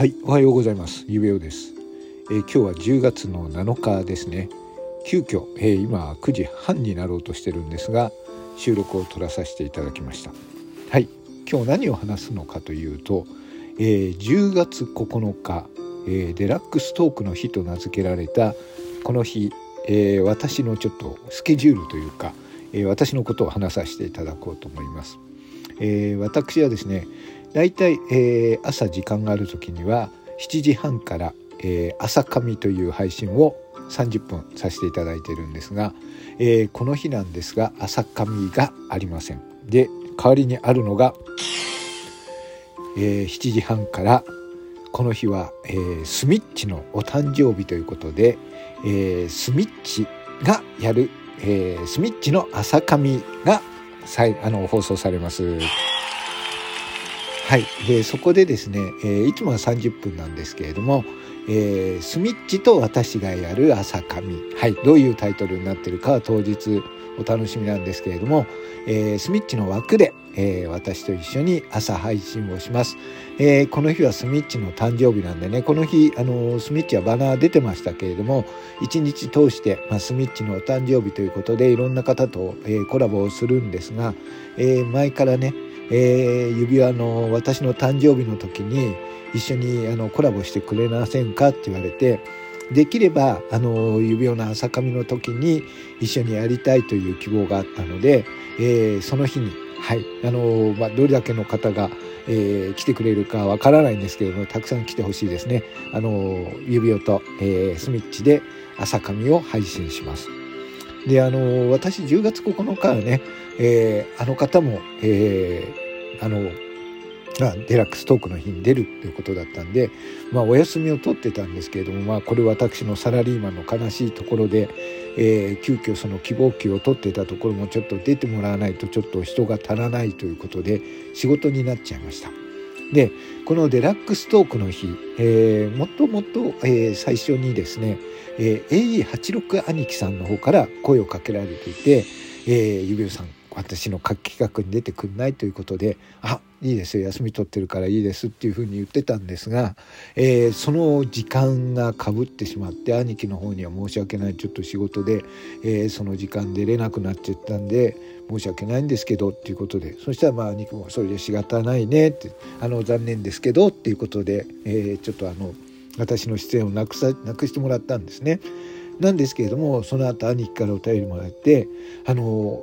はい、おはようございます。ゆべおです、えー今日は10月の7日ですね。急遽、えー今9時半になろうとしてるんですが、収録を取らさせていただきました。はい、今日何を話すのかというと、えー10月9日、えデラックストークの日と名付けられたこの日、え私のちょっとスケジュールというか、え私のことを話させていただこうと思います。え私はですねだいたい、えー朝時間がある時には7時半から、えー朝神という配信を30分させていただいているんですが、えーこの日なんですが朝神がありませんで代わりにあるのが、えー7時半からこの日は、えースミッチのお誕生日ということで、えースミッチがやる、えースミッチの朝神があの放送されます。はい、でそこでですね、えーいつもは30分なんですけれども、えースミッチと私がやる朝神、はい、どういうタイトルになってるかは当日お楽しみなんですけれども、えースミッチの枠で、えー私と一緒に朝配信をします、えーこの日はスミッチの誕生日なんでねこの日あのスミッチはバナー出てましたけれども一日通して、まあ、スミッチのお誕生日ということでいろんな方と、えコラボをするんですが、え前からねえー指輪の私の誕生日の時に一緒にあのコラボしてくれませんかって言われてできればあの指輪の朝髪の時に一緒にやりたいという希望があったので、えーその日にはいあの、まあ、どれだけの方が、えー来てくれるかわからないんですけれどもたくさん来てほしいですね。あの指輪と、えースミッチで朝髪を配信します。であの私10月9日はね、えーあの方も、えーあのあデラックストークの日に出るということだったんで、まあ、お休みを取ってたんですけれども、まあ、これ私のサラリーマンの悲しいところで、えー急遽その希望期を取ってたところもちょっと出てもらわないとちょっと人が足らないということで仕事になっちゃいました。でこのデラックストークの日、えーもともっと、えー最初にですね、えー AE86 兄貴さんの方から声をかけられていて「えー、ゆびおさん私の企画に出てくんない?」ということで「あいいですよ休み取ってるからいいです」っていうふうに言ってたんですが、えーその時間がかぶってしまって兄貴の方には申し訳ないちょっと仕事で、えーその時間出れなくなっちゃったんで申し訳ないんですけどっていうことでそしたらまあ兄貴も「それで仕方ないね」って「あの残念ですけど」っていうことで、えーちょっとあの私の出演をなくさなくしてもらったんですね。なんですけれどもその後兄貴からお便りもらってあの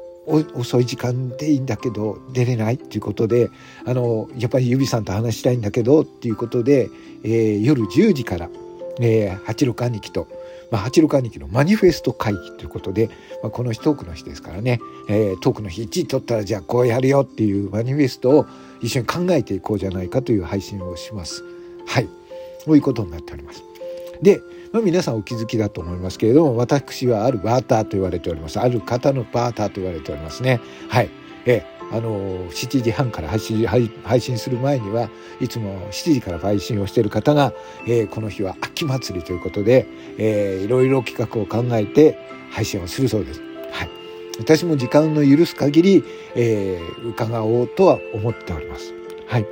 遅い時間でいいんだけど出れないっていうことであのやっぱり指さんと話したいんだけどっていうことで、えー夜10時から、えー、八六兄貴と、まあ、八六兄貴のマニフェスト会議ということで、まあ、この日トークの日ですからね、えートークの日1位取ったらじゃあこうやるよっていうマニフェストを一緒に考えていこうじゃないかという配信をします。はいこういうことになっております。で、まあ、皆さんお気づきだと思いますけれども私はあるバーターと言われておりますある方のバーターと言われておりますねはいえあの7時半から配信配配信する前にはいつも7時から配信をしている方が、えーこの日は秋祭りということで、えーいろいろ企画を考えて配信をするそうです。はい。私も時間の許す限り、えー伺おうとは思っております。はい。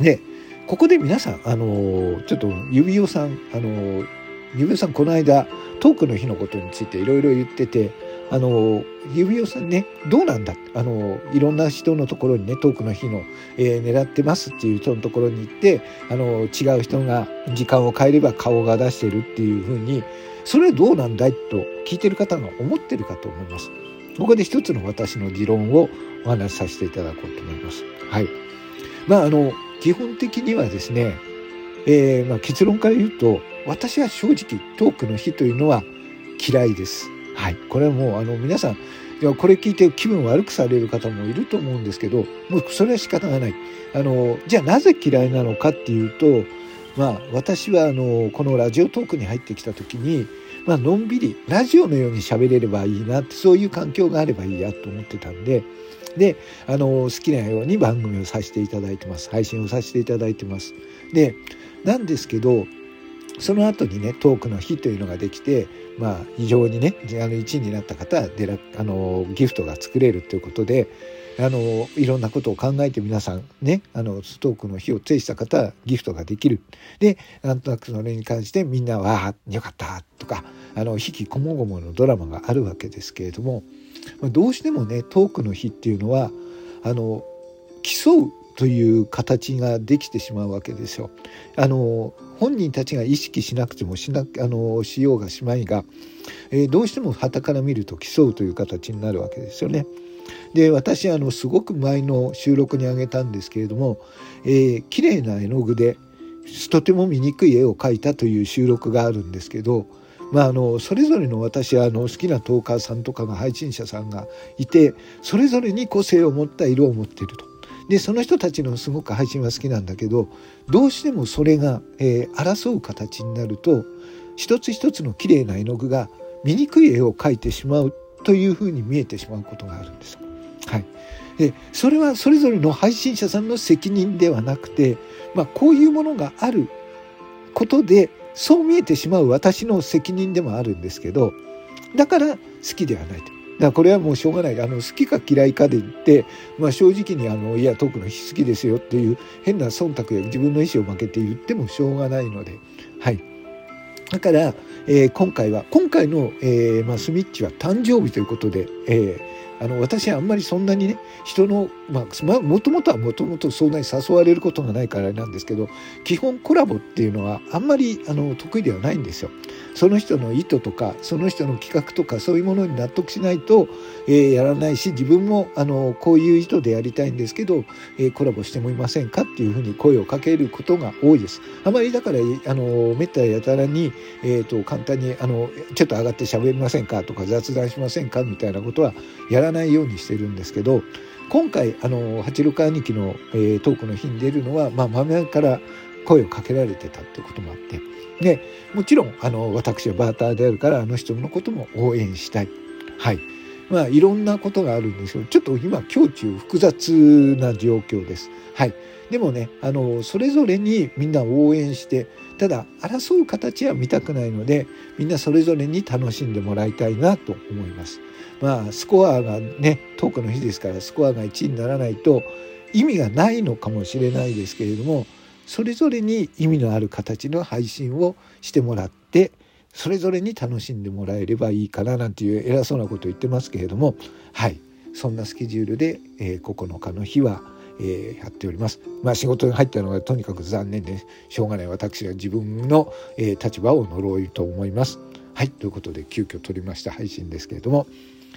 でここで皆さん、あのーちょっと指輪さん、あのー指輪さんこの間トークの日のことについていろいろ言ってて、あの指輪さんねどうなんだ？あのいろんな人のところにねトークの日の、えー狙ってますっていう人のところに行って、あの違う人が時間を変えれば顔が出してるっていうふうにそれはどうなんだい？と聞いてる方が思ってるかと思います。ここで一つの私の持論をお話しさせていただこうと思います。はい。まああの基本的にはですね、えーまあ、結論から言うと私は正直トークの日というのは嫌いです。はい、これはもうあの皆さんいやこれ聞いて気分悪くされる方もいると思うんですけどもうそれは仕方がない。あのじゃあなぜ嫌いなのかっていうとまあ私はあのこのラジオトークに入ってきた時に、まあのんびりラジオのように喋れればいいなってそういう環境があればいいやと思ってたんでであの好きなように番組をさせていただいてます。配信をさせていただいてます。でなんですけどその後にねトークの日というのができてまあ非常にねあの1位になった方はデラあのギフトが作れるということであのいろんなことを考えて皆さんねあのストークの日を制した方はギフトができる。でなんとなくそれに関してみんなは「よかった」とかあの引きこもごものドラマがあるわけですけれどもどうしてもねトークの日っていうのはあの競うという形ができてしまうわけですよ。あの本人たちが意識しなくてもしなあのしようがしまいが、えー、どうしても旗から見ると競うという形になるわけですよね。で私あのすごく前の収録にあげたんですけれども、えー、綺麗な絵の具でとても醜い絵を描いたという収録があるんですけど、まあ、あのそれぞれの私はあの好きなトーカーさんとかが配信者さんがいてそれぞれに個性を持った色を持っていると。でその人たちのすごく配信は好きなんだけどどうしてもそれが、えー、争う形になると一つ一つの綺麗な絵の具が醜い絵を描いてしまうというふうに見えてしまうことがあるんです。はい、でそれはそれぞれの配信者さんの責任ではなくて、まあ、こういうものがあることでそう見えてしまう私の責任でもあるんですけどだから好きではないと。だこれはもうしょうがない。あの好きか嫌いかで言って、まあ、正直にあのいやトークの日好きですよっていう変な忖度や自分の意思を負けて言ってもしょうがないので。はい。だから、えー、今回は今回の、えーまあ、スミッチは誕生日ということで、えーあの私はあんまりそんなにね人のまあもともとはもともとそんなに誘われることがないからなんですけど基本コラボっていうのはあんまりあの得意ではないんですよ。その人の意図とかその人の企画とかそういうものに納得しないと、えー、やらないし自分もあのこういう意図でやりたいんですけど、えー、コラボしてもいませんかっていうふうに声をかけることが多いです。あまりだからあのめったやたらに、えーと、簡単にあのちょっと上がって喋りませんかとか雑談しませんかみたいなことはやらないようにしてるんですけど今回あの八六兄貴の、えー、トークの日に出るのは、まあ、豆から声をかけられてたってこともあってでもちろんあの私はバーターであるからあの人のことも応援したい。はいまあ、いろんなことがあるんですけどちょっと今胸中複雑な状況です。はい、でもねあのそれぞれにみんな応援してただ争う形は見たくないのでみんなそれぞれに楽しんでもらいたいなと思います。まあスコアがねトークの日ですからスコアが1位にならないと意味がないのかもしれないですけれどもそれぞれに意味のある形の配信をしてもらってそれぞれに楽しんでもらえればいいかななんていう偉そうなことを言ってますけれどもはいそんなスケジュールで、えー、9日の日は、えー、やっております。まあ仕事に入ったのがとにかく残念でしょうがない私は自分の、えー、立場を呪いと思います。はいということで急遽撮りました配信ですけれども、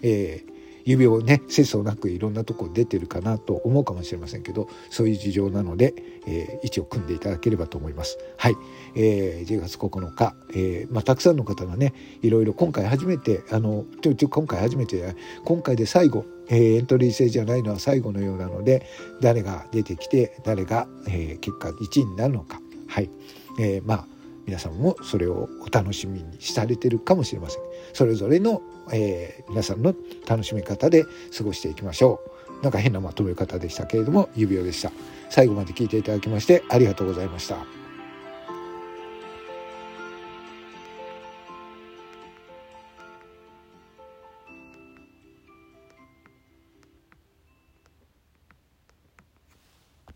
えー、指をね節操なくいろんなとこ出てるかなと思うかもしれませんけどそういう事情なので、えー、位置を組んでいただければと思います。はい、えー、10月9日、えーまあ、たくさんの方がねいろいろ今回初めてあのちょちょ今回初めて今回で最後えー、エントリー制じゃないのは最後のようなので誰が出てきて誰が、えー、結果1位になるのか。はい、えー、まあ皆さんもそれをお楽しみにされてるかもしれません。それぞれの、えー、皆さんの楽しみ方で過ごしていきましょう。なんか変なまとめ方でしたけれども指輪でした。最後まで聞いていただきましてありがとうございました。